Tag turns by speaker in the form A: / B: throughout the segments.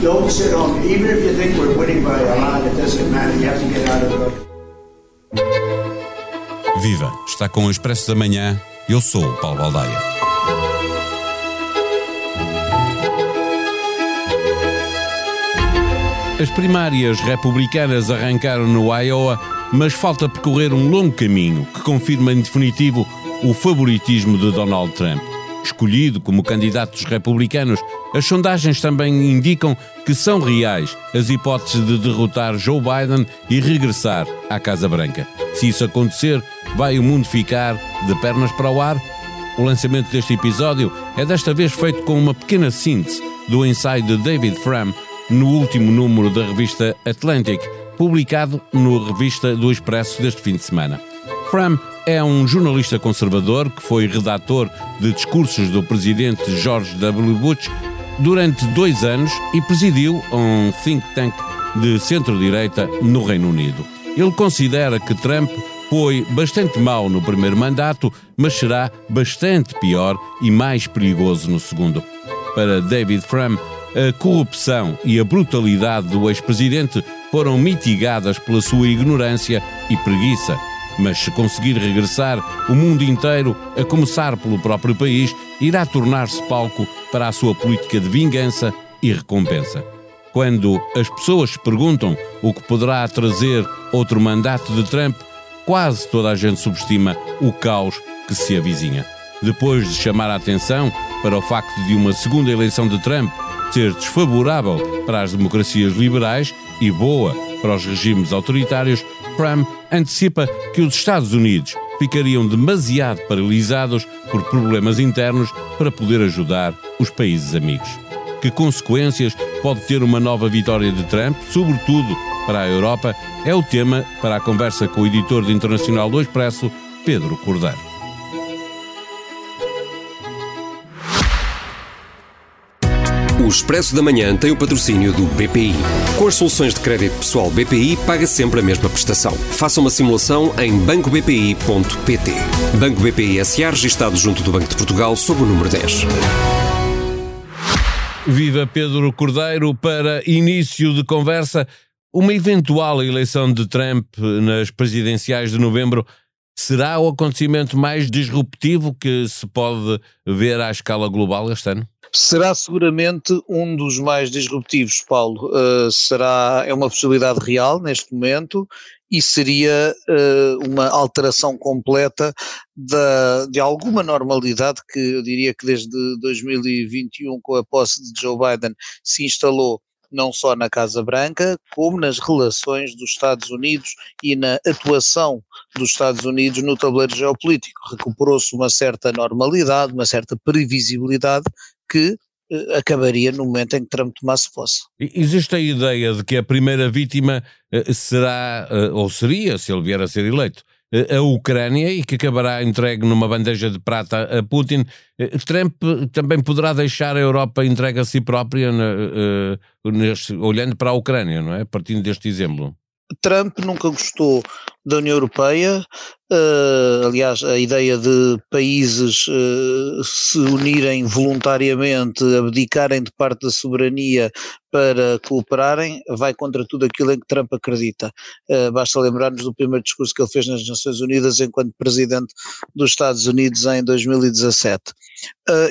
A: Don't sit home. Even if you think we're winning by a lot, it doesn't matter. You have to get out of it.
B: Viva! Está com o Expresso da Manhã. Eu sou o Paulo Baldaia. As primárias republicanas arrancaram no Iowa, mas falta percorrer um longo caminho que confirma em definitivo o favoritismo de Donald Trump. Escolhido como candidato dos republicanos, as sondagens também indicam que são reais as hipóteses de derrotar Joe Biden e regressar à Casa Branca. Se isso acontecer, vai o mundo ficar de pernas para o ar? O lançamento deste episódio é desta vez feito com uma pequena síntese do ensaio de David Fram no último número da revista Atlantic, publicado no revista do Expresso deste fim de semana. Fram é um jornalista conservador que foi redator de discursos do presidente George W. Bush durante dois anos e presidiu um think tank de centro-direita no Reino Unido. Ele considera que Trump foi bastante mau no primeiro mandato, mas será bastante pior e mais perigoso no segundo. Para David Frum, a corrupção e a brutalidade do ex-presidente foram mitigadas pela sua ignorância e preguiça mas se conseguir regressar, o mundo inteiro, a começar pelo próprio país, irá tornar-se palco para a sua política de vingança e recompensa. Quando as pessoas se perguntam o que poderá trazer outro mandato de Trump, quase toda a gente subestima o caos que se avizinha. Depois de chamar a atenção para o facto de uma segunda eleição de Trump ser desfavorável para as democracias liberais e boa para os regimes autoritários, Trump antecipa que os Estados Unidos ficariam demasiado paralisados por problemas internos para poder ajudar os países amigos. Que consequências pode ter uma nova vitória de Trump, sobretudo para a Europa, é o tema para a conversa com o editor de Internacional do Expresso, Pedro Cordeiro.
C: Expresso da Manhã tem o patrocínio do BPI. Com as soluções de crédito pessoal BPI, paga sempre a mesma prestação. Faça uma simulação em bancobpi.pt. Banco BPI SA, registado junto do Banco de Portugal, sob o número 10.
B: Viva Pedro Cordeiro para início de conversa. Uma eventual eleição de Trump nas presidenciais de novembro será o acontecimento mais disruptivo que se pode ver à escala global este ano?
D: será seguramente um dos mais disruptivos, Paulo. Uh, será, é uma possibilidade real neste momento e seria uh, uma alteração completa da, de alguma normalidade que eu diria que desde 2021, com a posse de Joe Biden, se instalou não só na Casa Branca, como nas relações dos Estados Unidos e na atuação dos Estados Unidos no tabuleiro geopolítico. Recuperou-se uma certa normalidade, uma certa previsibilidade que eh, acabaria no momento em que Trump tomasse posse.
B: Existe a ideia de que a primeira vítima eh, será, eh, ou seria, se ele vier a ser eleito, a Ucrânia e que acabará entregue numa bandeja de prata a Putin. Trump também poderá deixar a Europa entregue a si própria, olhando para a Ucrânia, não é? Partindo deste exemplo.
D: Trump nunca gostou da União Europeia, uh, aliás, a ideia de países uh, se unirem voluntariamente, abdicarem de parte da soberania para cooperarem, vai contra tudo aquilo em que Trump acredita. Uh, basta lembrar-nos do primeiro discurso que ele fez nas Nações Unidas enquanto presidente dos Estados Unidos em 2017.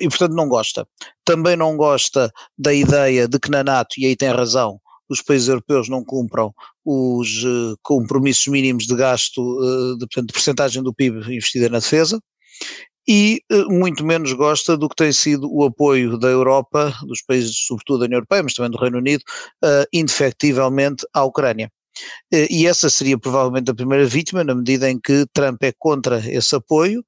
D: e, portanto, não gosta. Também não gosta da ideia de que na NATO, e aí tem razão, os países europeus não cumpram os uh, compromissos mínimos de gasto, uh, de, portanto, de percentagem do PIB investida na defesa, e uh, muito menos gosta do que tem sido o apoio da Europa, dos países, sobretudo da União Europeia, mas também do Reino Unido, indefectivelmente à Ucrânia. E essa seria provavelmente a primeira vítima, na medida em que Trump é contra esse apoio.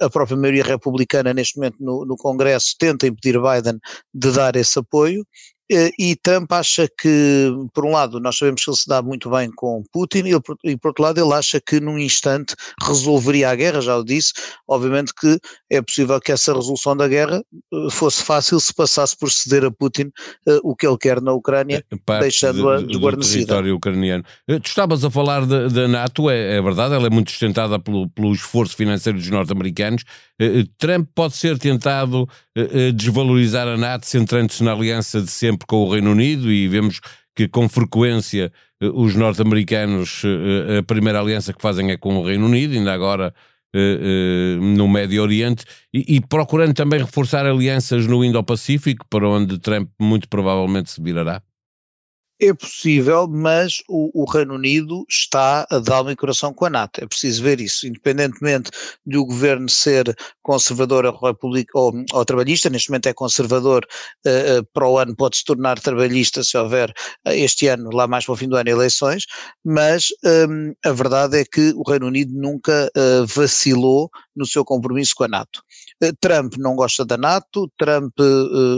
D: A própria maioria republicana, neste momento no, no Congresso, tenta impedir Biden de dar esse apoio. Eh, e Trump acha que, por um lado, nós sabemos que ele se dá muito bem com Putin, e, e por outro lado, ele acha que num instante resolveria a guerra, já o disse. Obviamente que é possível que essa resolução da guerra eh, fosse fácil se passasse por ceder a Putin uh, o que ele quer na Ucrânia, deixando-a de, desguarnecida.
B: Do território ucraniano. Tu estavas a falar da NATO, é, é, verdade, ela é muito sustentada pelo, pelo esforço financeiro dos norte-americanos, Trump pode ser tentado desvalorizar a NATO centrando-se na aliança de sempre com o Reino Unido e vemos que com frequência os norte-americanos, a primeira aliança que fazem é com o Reino Unido, ainda agora no Médio Oriente, e, e, procurando também reforçar alianças no Indo-Pacífico, para onde Trump muito provavelmente se virará?
D: É possível, mas o, o, Reino Unido está a dar e coração com a NATO. É preciso ver isso. Independentemente de o governo ser conservador ou, ou, ou trabalhista, neste momento é conservador, uh, uh, para o ano pode se tornar trabalhista se houver uh, este ano, lá mais para o fim do ano, eleições, mas um, a verdade é que o Reino Unido nunca vacilou no seu compromisso com a NATO. Trump não gosta da NATO, Trump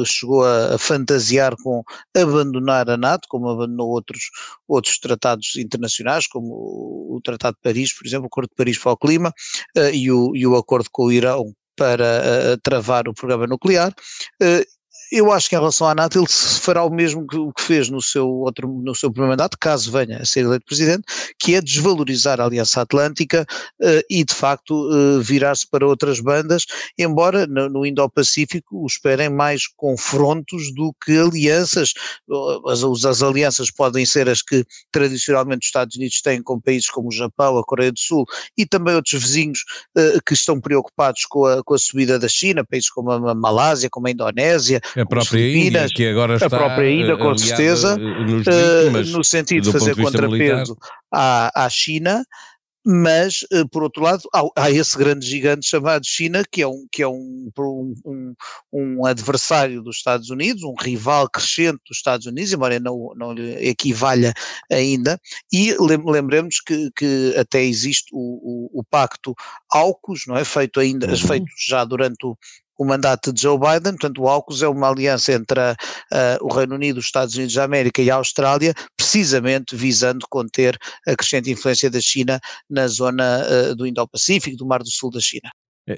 D: chegou a, fantasiar com abandonar a NATO, como abandonou outros, outros tratados internacionais, como o Tratado de Paris, por exemplo, o Acordo de Paris para o Clima uh, e, o, e o acordo com o Irão para travar o programa nuclear. Eu acho que em relação à NATO ele fará o mesmo que, que fez no seu, outro, no seu primeiro mandato, caso venha a ser eleito presidente, que é desvalorizar a Aliança Atlântica uh, e de facto uh, virar-se para outras bandas, embora no, no Indo-Pacífico esperem mais confrontos do que alianças. As, as alianças podem ser as que tradicionalmente os Estados Unidos têm com países como o Japão, a Coreia do Sul e também outros vizinhos uh, que estão preocupados com a, com a subida da China, países como a Malásia, como a Indonésia,
B: a própria Índia, que agora está.
D: A própria Índia, com certeza, uh, no sentido de fazer contrapeso à, à China, mas uh, por outro lado há, esse grande gigante chamado China que é, um, que é um, um, um, adversário dos Estados Unidos, um rival crescente dos Estados Unidos, embora não, não lhe equivalha ainda, e lembremos que, que até existe o, o, o pacto AUKUS, não é, feito ainda, uhum. feito já durante o, o mandato de Joe Biden, portanto o AUKUS é uma aliança entre a, a, o Reino Unido, os Estados Unidos da América e a Austrália, precisamente visando conter a crescente influência da China na zona uh, do Indo-Pacífico, do Mar do Sul da China.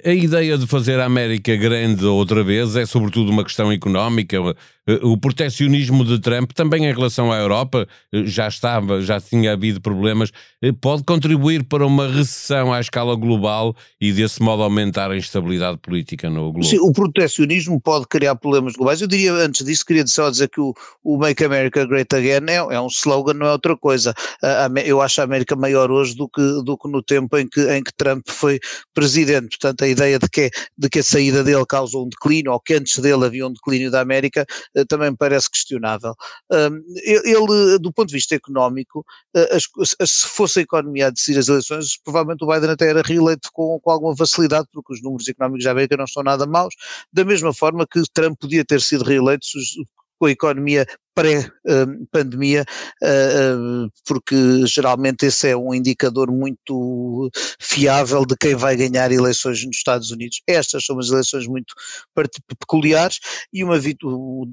B: A ideia de fazer a América grande outra vez é sobretudo uma questão económica. O proteccionismo de Trump, também em relação à Europa, já estava, já tinha havido problemas, pode contribuir para uma recessão à escala global e desse modo aumentar a instabilidade política no globo.
D: Sim, o proteccionismo pode criar problemas globais. Eu diria, antes disso, queria só dizer que o, o Make America Great Again é, é, um slogan, não é outra coisa. Eu acho a América maior hoje do que, do que no tempo em que, em que Trump foi presidente. Portanto, a ideia de que, de que a saída dele causou um declínio, ou que antes dele havia um declínio da América, eh, também me parece questionável. Ele, do ponto de vista económico, eh, se fosse a economia a decidir as eleições, provavelmente o Biden até era reeleito com, com alguma facilidade, porque os números económicos da América não estão nada maus, da mesma forma que Trump podia ter sido reeleito com a economia pré-pandemia, eh, eh, porque geralmente esse é um indicador muito fiável de quem vai ganhar eleições nos Estados Unidos. Estas são umas eleições muito peculiares e uma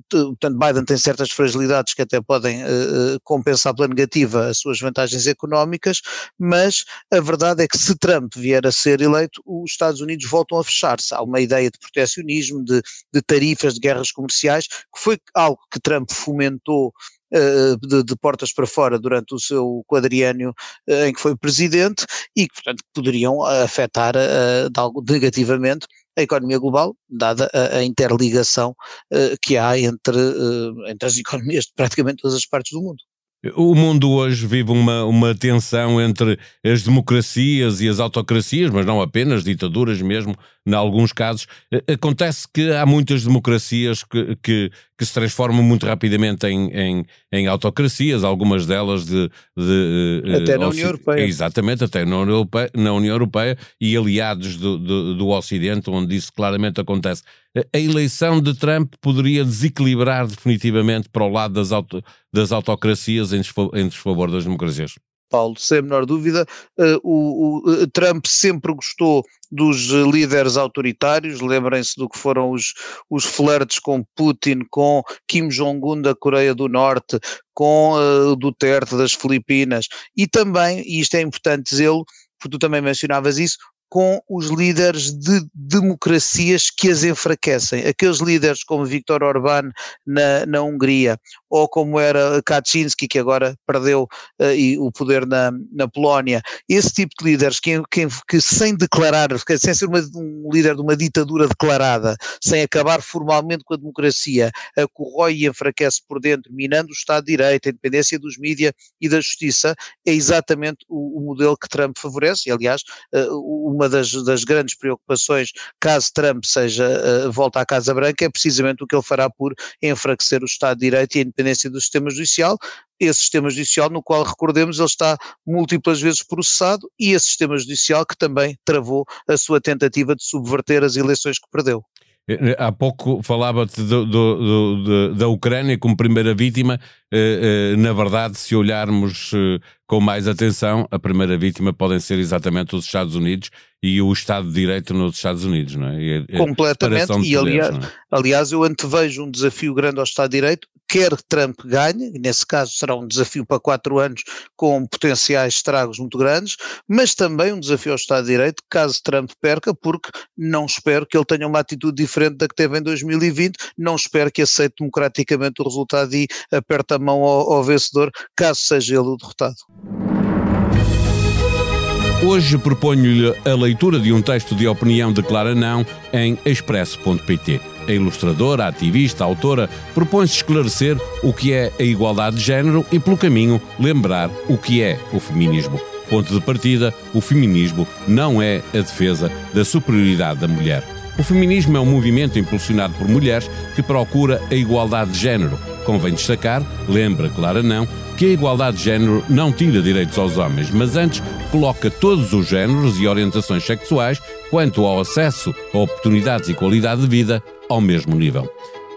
D: portanto Biden tem certas fragilidades que até podem eh, compensar pela negativa as suas vantagens económicas, mas a verdade é que se Trump vier a ser eleito, os Estados Unidos voltam a fechar-se. Há uma ideia de protecionismo, de, de tarifas, de guerras comerciais, que foi algo que Trump fomentou tentou uh, de, de, portas para fora durante o seu quadriênio uh, em que foi presidente e que, portanto, poderiam afetar de algo negativamente a economia global, dada a, a interligação que há entre, entre as economias de praticamente todas as partes do mundo.
B: O mundo hoje vive uma, uma tensão entre as democracias e as autocracias, mas não apenas, ditaduras mesmo, em alguns casos. Acontece que há muitas democracias que, que, que se transformam muito rapidamente em, em, em autocracias, algumas delas de. de
D: eh, até na União Europeia.
B: Exatamente, até na União Europeia, na União Europeia e aliados do, do, do Ocidente, onde isso claramente acontece. A eleição de Trump poderia desequilibrar definitivamente para o lado das, auto, das autocracias em desfavor das democracias.
D: Paulo, sem a menor dúvida. Uh, o, o, eh, Trump sempre gostou dos líderes autoritários, lembrem-se do que foram os, os flertes com Putin, com Kim Jong-un da Coreia do Norte, com uh, Duterte das Filipinas, e também, e isto é importante dizê-lo, porque tu também mencionavas isso, com os líderes de democracias que as enfraquecem. Aqueles líderes como Viktor Orbán na, na Hungria, ou como era Kaczynski, que agora perdeu uh, e, o poder na, na Polónia, esse tipo de líderes que, que, que sem declarar, sem ser uma, um líder de uma ditadura declarada, sem acabar formalmente com a democracia, a corrói e enfraquece por dentro, minando o Estado de Direito, a independência dos mídias e da justiça, é exatamente o, o modelo que Trump favorece, e aliás, uh, uma das, das, grandes preocupações, caso Trump seja, uh, volta à Casa Branca, é precisamente o que ele fará por enfraquecer o Estado de Direito e a independência do sistema judicial, esse sistema judicial no qual, recordemos, ele está múltiplas vezes processado e esse sistema judicial que também travou a sua tentativa de subverter as eleições que perdeu.
B: Eh, há pouco falava-te da Ucrânia como primeira vítima. Eh, eh, na verdade, se olharmos com mais atenção, a primeira vítima podem ser exatamente os Estados Unidos e o Estado de Direito nos Estados Unidos, não é? E
D: Completamente, e aliás, é? aliás eu antevejo um desafio grande ao Estado de Direito, quer Trump ganhe, nesse caso será um desafio para quatro anos com potenciais estragos muito grandes, mas também um desafio ao Estado de Direito, caso Trump perca, porque não espero que ele tenha uma atitude diferente da que teve em 2020, não espero que aceite democraticamente o resultado e aperte a mão ao, ao vencedor, caso seja ele o derrotado.
B: Hoje proponho-lhe a leitura de um texto de opinião de Clara Não em expresso.pt. A ilustradora, a ativista, a autora propõe-se esclarecer o que é a igualdade de género e, pelo caminho, lembrar o que é o feminismo. Ponto de partida: o feminismo não é a defesa da superioridade da mulher. O feminismo é um movimento impulsionado por mulheres que procura a igualdade de género. Convém destacar, lembra Clara Não, que a igualdade de género não tira direitos aos homens, mas antes coloca todos os géneros e orientações sexuais quanto ao acesso a oportunidades e qualidade de vida ao mesmo nível.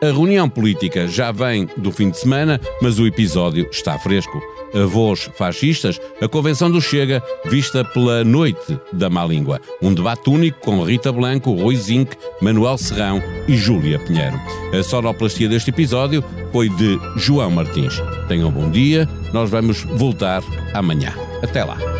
B: A reunião política já vem do fim de semana, mas o episódio está fresco. Avós fascistas, a convenção do Chega, vista pela Noite da Má Língua. Um debate único com Rita Blanco, Rui Zinck, Manuel Serrão e Júlia Pinheiro. A sonoplastia deste episódio foi de João Martins. Tenham um bom dia, nós vamos voltar amanhã. Até lá.